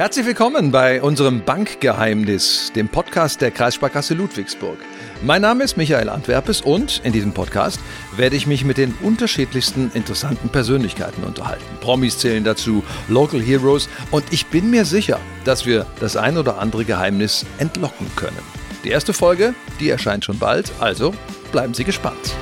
Herzlich willkommen bei unserem Bankgeheimnis, dem Podcast der Kreissparkasse Ludwigsburg. Mein Name ist Michael Antwerpes und in diesem Podcast werde ich mich mit den unterschiedlichsten interessanten Persönlichkeiten unterhalten. Promis zählen dazu, Local Heroes und ich bin mir sicher, dass wir das ein oder andere Geheimnis entlocken können. Die erste Folge, die erscheint schon bald, also bleiben Sie gespannt.